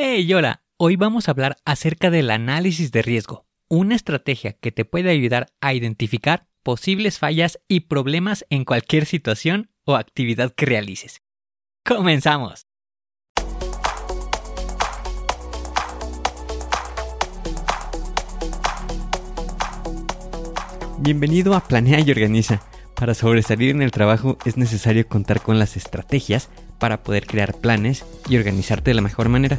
Hey, hola, hoy vamos a hablar acerca del análisis de riesgo, una estrategia que te puede ayudar a identificar posibles fallas y problemas en cualquier situación o actividad que realices. ¡Comenzamos! Bienvenido a Planea y Organiza. Para sobresalir en el trabajo es necesario contar con las estrategias para poder crear planes y organizarte de la mejor manera.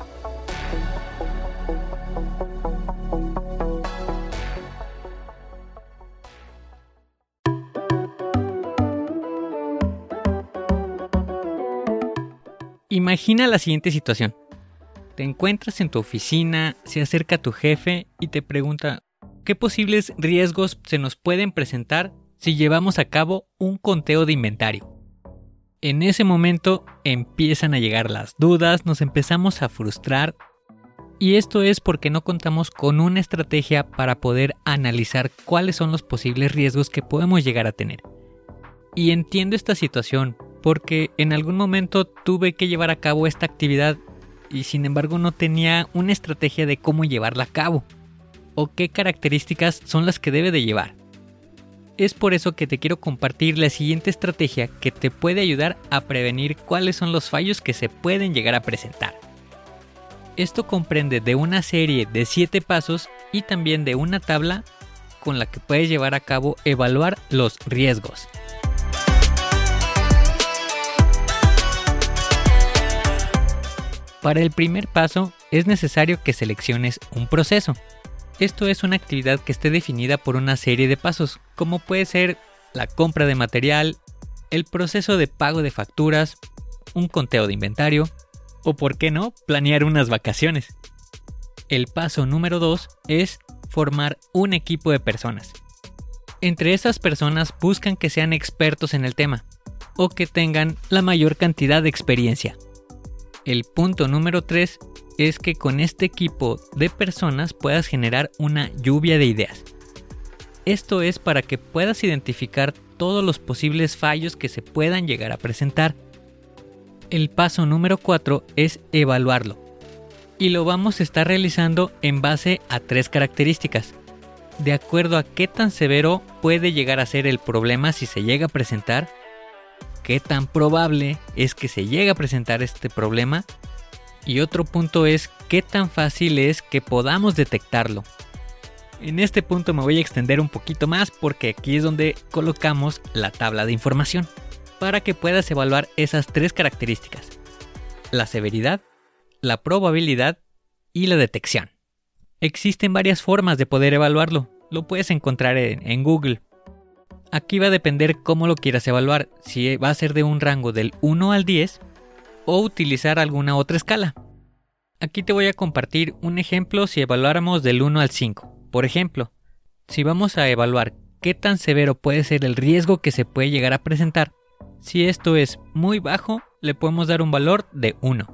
Imagina la siguiente situación. Te encuentras en tu oficina, se acerca tu jefe y te pregunta, ¿qué posibles riesgos se nos pueden presentar si llevamos a cabo un conteo de inventario? En ese momento empiezan a llegar las dudas, nos empezamos a frustrar y esto es porque no contamos con una estrategia para poder analizar cuáles son los posibles riesgos que podemos llegar a tener. Y entiendo esta situación porque en algún momento tuve que llevar a cabo esta actividad y sin embargo no tenía una estrategia de cómo llevarla a cabo o qué características son las que debe de llevar. Es por eso que te quiero compartir la siguiente estrategia que te puede ayudar a prevenir cuáles son los fallos que se pueden llegar a presentar. Esto comprende de una serie de 7 pasos y también de una tabla con la que puedes llevar a cabo evaluar los riesgos. Para el primer paso es necesario que selecciones un proceso. Esto es una actividad que esté definida por una serie de pasos, como puede ser la compra de material, el proceso de pago de facturas, un conteo de inventario o, por qué no, planear unas vacaciones. El paso número 2 es formar un equipo de personas. Entre esas personas buscan que sean expertos en el tema o que tengan la mayor cantidad de experiencia. El punto número 3 es que con este equipo de personas puedas generar una lluvia de ideas. Esto es para que puedas identificar todos los posibles fallos que se puedan llegar a presentar. El paso número 4 es evaluarlo. Y lo vamos a estar realizando en base a tres características. De acuerdo a qué tan severo puede llegar a ser el problema si se llega a presentar, qué tan probable es que se llegue a presentar este problema y otro punto es qué tan fácil es que podamos detectarlo. En este punto me voy a extender un poquito más porque aquí es donde colocamos la tabla de información para que puedas evaluar esas tres características. La severidad, la probabilidad y la detección. Existen varias formas de poder evaluarlo. Lo puedes encontrar en, en Google. Aquí va a depender cómo lo quieras evaluar, si va a ser de un rango del 1 al 10 o utilizar alguna otra escala. Aquí te voy a compartir un ejemplo si evaluáramos del 1 al 5. Por ejemplo, si vamos a evaluar qué tan severo puede ser el riesgo que se puede llegar a presentar, si esto es muy bajo, le podemos dar un valor de 1.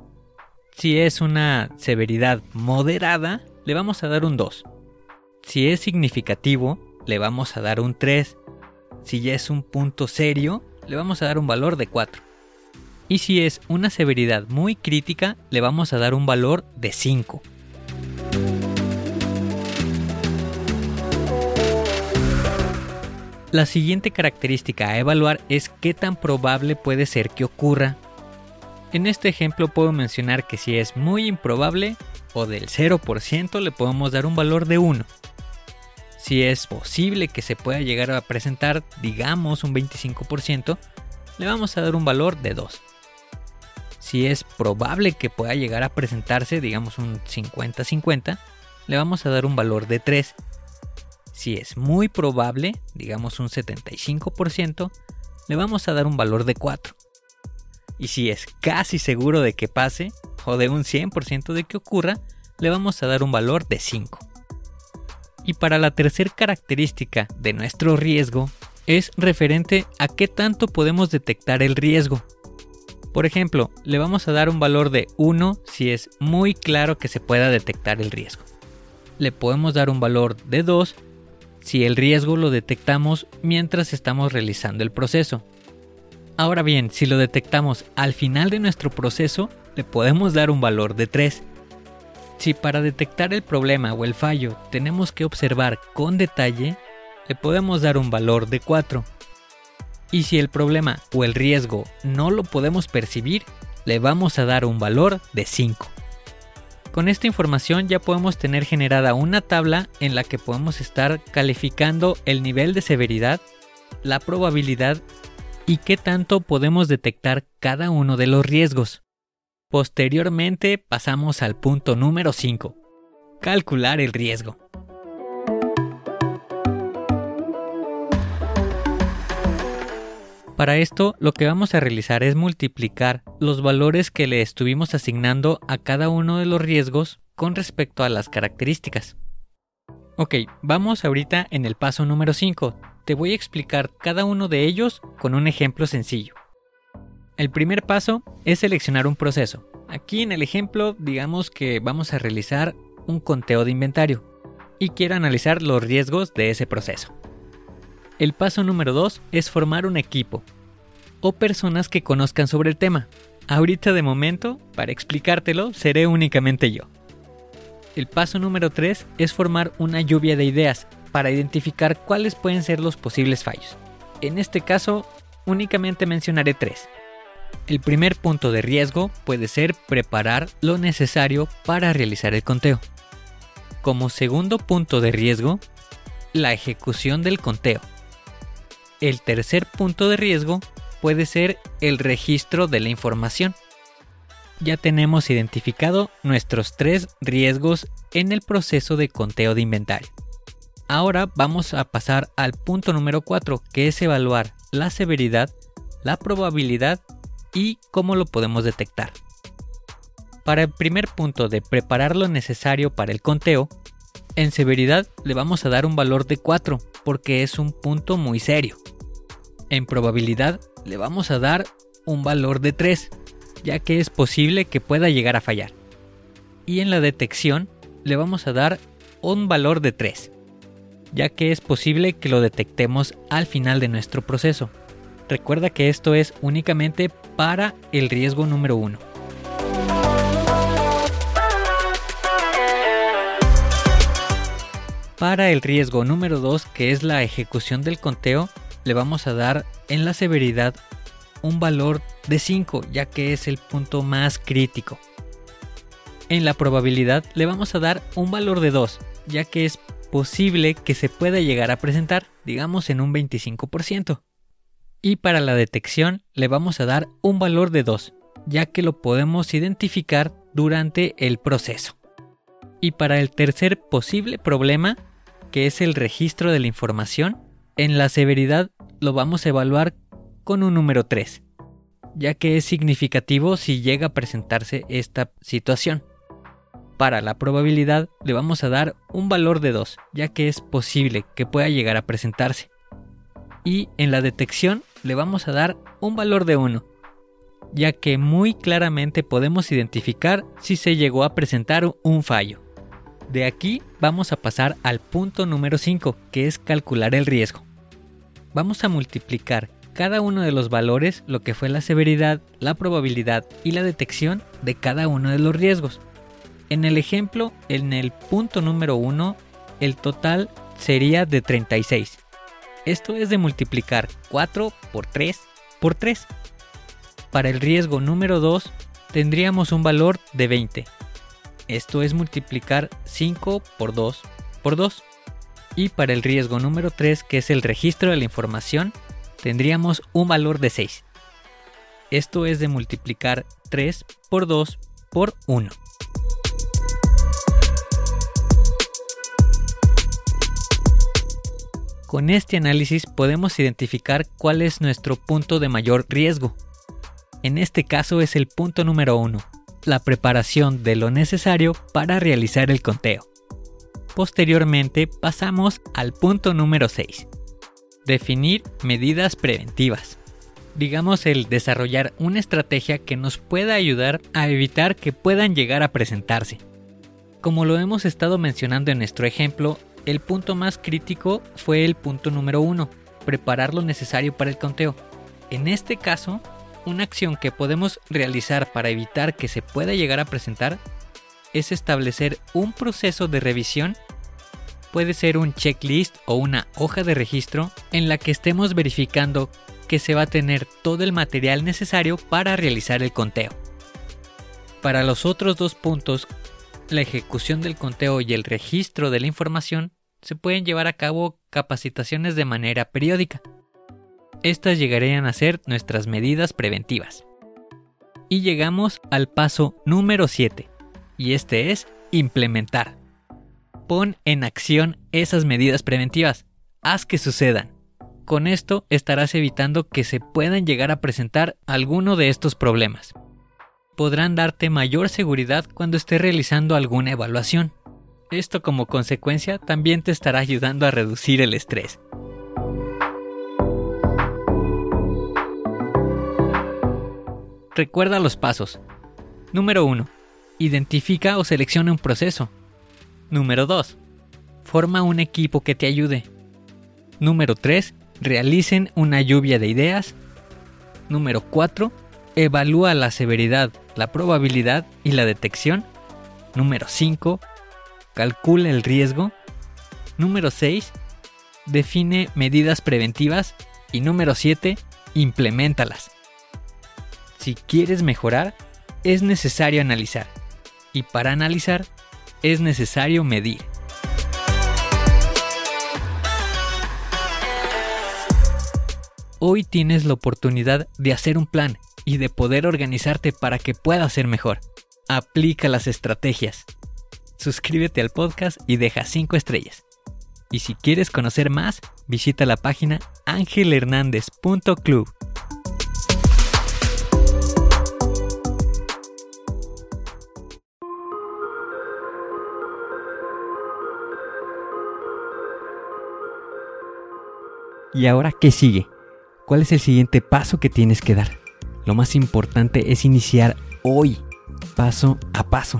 Si es una severidad moderada, le vamos a dar un 2. Si es significativo, le vamos a dar un 3 si ya es un punto serio, le vamos a dar un valor de 4. Y si es una severidad muy crítica, le vamos a dar un valor de 5. La siguiente característica a evaluar es qué tan probable puede ser que ocurra. En este ejemplo puedo mencionar que si es muy improbable o del 0% le podemos dar un valor de 1 si es posible que se pueda llegar a presentar, digamos, un 25%, le vamos a dar un valor de 2. si es probable que pueda llegar a presentarse, digamos un 50-50, le vamos a dar un valor de 3. Si es muy probable, digamos un 75%, le vamos a dar un valor de 4. Y si es casi seguro de que pase, o de un 100% de que ocurra, le vamos a dar un valor de 5. Y para la tercera característica de nuestro riesgo es referente a qué tanto podemos detectar el riesgo. Por ejemplo, le vamos a dar un valor de 1 si es muy claro que se pueda detectar el riesgo. Le podemos dar un valor de 2 si el riesgo lo detectamos mientras estamos realizando el proceso. Ahora bien, si lo detectamos al final de nuestro proceso, le podemos dar un valor de 3. Si para detectar el problema o el fallo tenemos que observar con detalle, le podemos dar un valor de 4. Y si el problema o el riesgo no lo podemos percibir, le vamos a dar un valor de 5. Con esta información ya podemos tener generada una tabla en la que podemos estar calificando el nivel de severidad, la probabilidad y qué tanto podemos detectar cada uno de los riesgos. Posteriormente pasamos al punto número 5, calcular el riesgo. Para esto lo que vamos a realizar es multiplicar los valores que le estuvimos asignando a cada uno de los riesgos con respecto a las características. Ok, vamos ahorita en el paso número 5. Te voy a explicar cada uno de ellos con un ejemplo sencillo. El primer paso es seleccionar un proceso. Aquí en el ejemplo digamos que vamos a realizar un conteo de inventario y quiero analizar los riesgos de ese proceso. El paso número 2 es formar un equipo o personas que conozcan sobre el tema. Ahorita de momento, para explicártelo, seré únicamente yo. El paso número 3 es formar una lluvia de ideas para identificar cuáles pueden ser los posibles fallos. En este caso, únicamente mencionaré tres. El primer punto de riesgo puede ser preparar lo necesario para realizar el conteo. Como segundo punto de riesgo, la ejecución del conteo. El tercer punto de riesgo puede ser el registro de la información. Ya tenemos identificado nuestros tres riesgos en el proceso de conteo de inventario. Ahora vamos a pasar al punto número 4, que es evaluar la severidad, la probabilidad y cómo lo podemos detectar. Para el primer punto de preparar lo necesario para el conteo, en severidad le vamos a dar un valor de 4 porque es un punto muy serio. En probabilidad le vamos a dar un valor de 3, ya que es posible que pueda llegar a fallar. Y en la detección le vamos a dar un valor de 3, ya que es posible que lo detectemos al final de nuestro proceso. Recuerda que esto es únicamente para el riesgo número 1. Para el riesgo número 2, que es la ejecución del conteo, le vamos a dar en la severidad un valor de 5, ya que es el punto más crítico. En la probabilidad le vamos a dar un valor de 2, ya que es posible que se pueda llegar a presentar, digamos en un 25%. Y para la detección le vamos a dar un valor de 2, ya que lo podemos identificar durante el proceso. Y para el tercer posible problema, que es el registro de la información, en la severidad lo vamos a evaluar con un número 3, ya que es significativo si llega a presentarse esta situación. Para la probabilidad le vamos a dar un valor de 2, ya que es posible que pueda llegar a presentarse. Y en la detección le vamos a dar un valor de 1, ya que muy claramente podemos identificar si se llegó a presentar un fallo. De aquí vamos a pasar al punto número 5, que es calcular el riesgo vamos a multiplicar cada uno de los valores, lo que fue la severidad, la probabilidad y la detección de cada uno de los riesgos. En el ejemplo, en el punto número 1, el total sería de 36. Esto es de multiplicar 4 por 3 por 3. Para el riesgo número 2 tendríamos un valor de 20. Esto es multiplicar 5 por 2 por 2. Y para el riesgo número 3, que es el registro de la información, tendríamos un valor de 6. Esto es de multiplicar 3 por 2 por 1. Con este análisis podemos identificar cuál es nuestro punto de mayor riesgo. En este caso es el punto número 1, la preparación de lo necesario para realizar el conteo. Posteriormente pasamos al punto número 6, definir medidas preventivas. Digamos el desarrollar una estrategia que nos pueda ayudar a evitar que puedan llegar a presentarse. Como lo hemos estado mencionando en nuestro ejemplo, el punto más crítico fue el punto número uno, preparar lo necesario para el conteo. En este caso, una acción que podemos realizar para evitar que se pueda llegar a presentar es establecer un proceso de revisión. Puede ser un checklist o una hoja de registro en la que estemos verificando que se va a tener todo el material necesario para realizar el conteo. Para los otros dos puntos, la ejecución del conteo y el registro de la información, se pueden llevar a cabo capacitaciones de manera periódica. Estas llegarían a ser nuestras medidas preventivas. Y llegamos al paso número 7, y este es implementar. Pon en acción esas medidas preventivas, haz que sucedan. Con esto estarás evitando que se puedan llegar a presentar alguno de estos problemas. Podrán darte mayor seguridad cuando estés realizando alguna evaluación. Esto como consecuencia también te estará ayudando a reducir el estrés. Recuerda los pasos. Número 1. Identifica o selecciona un proceso. Número 2. Forma un equipo que te ayude. Número 3. Realicen una lluvia de ideas. Número 4. Evalúa la severidad, la probabilidad y la detección. Número 5 calcula el riesgo. Número 6. Define medidas preventivas. Y número 7. Implementalas. Si quieres mejorar, es necesario analizar. Y para analizar, es necesario medir. Hoy tienes la oportunidad de hacer un plan y de poder organizarte para que puedas ser mejor. Aplica las estrategias suscríbete al podcast y deja 5 estrellas. Y si quieres conocer más, visita la página angelhernandez.club. ¿Y ahora qué sigue? ¿Cuál es el siguiente paso que tienes que dar? Lo más importante es iniciar hoy, paso a paso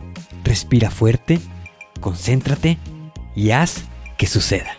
Respira fuerte, concéntrate y haz que suceda.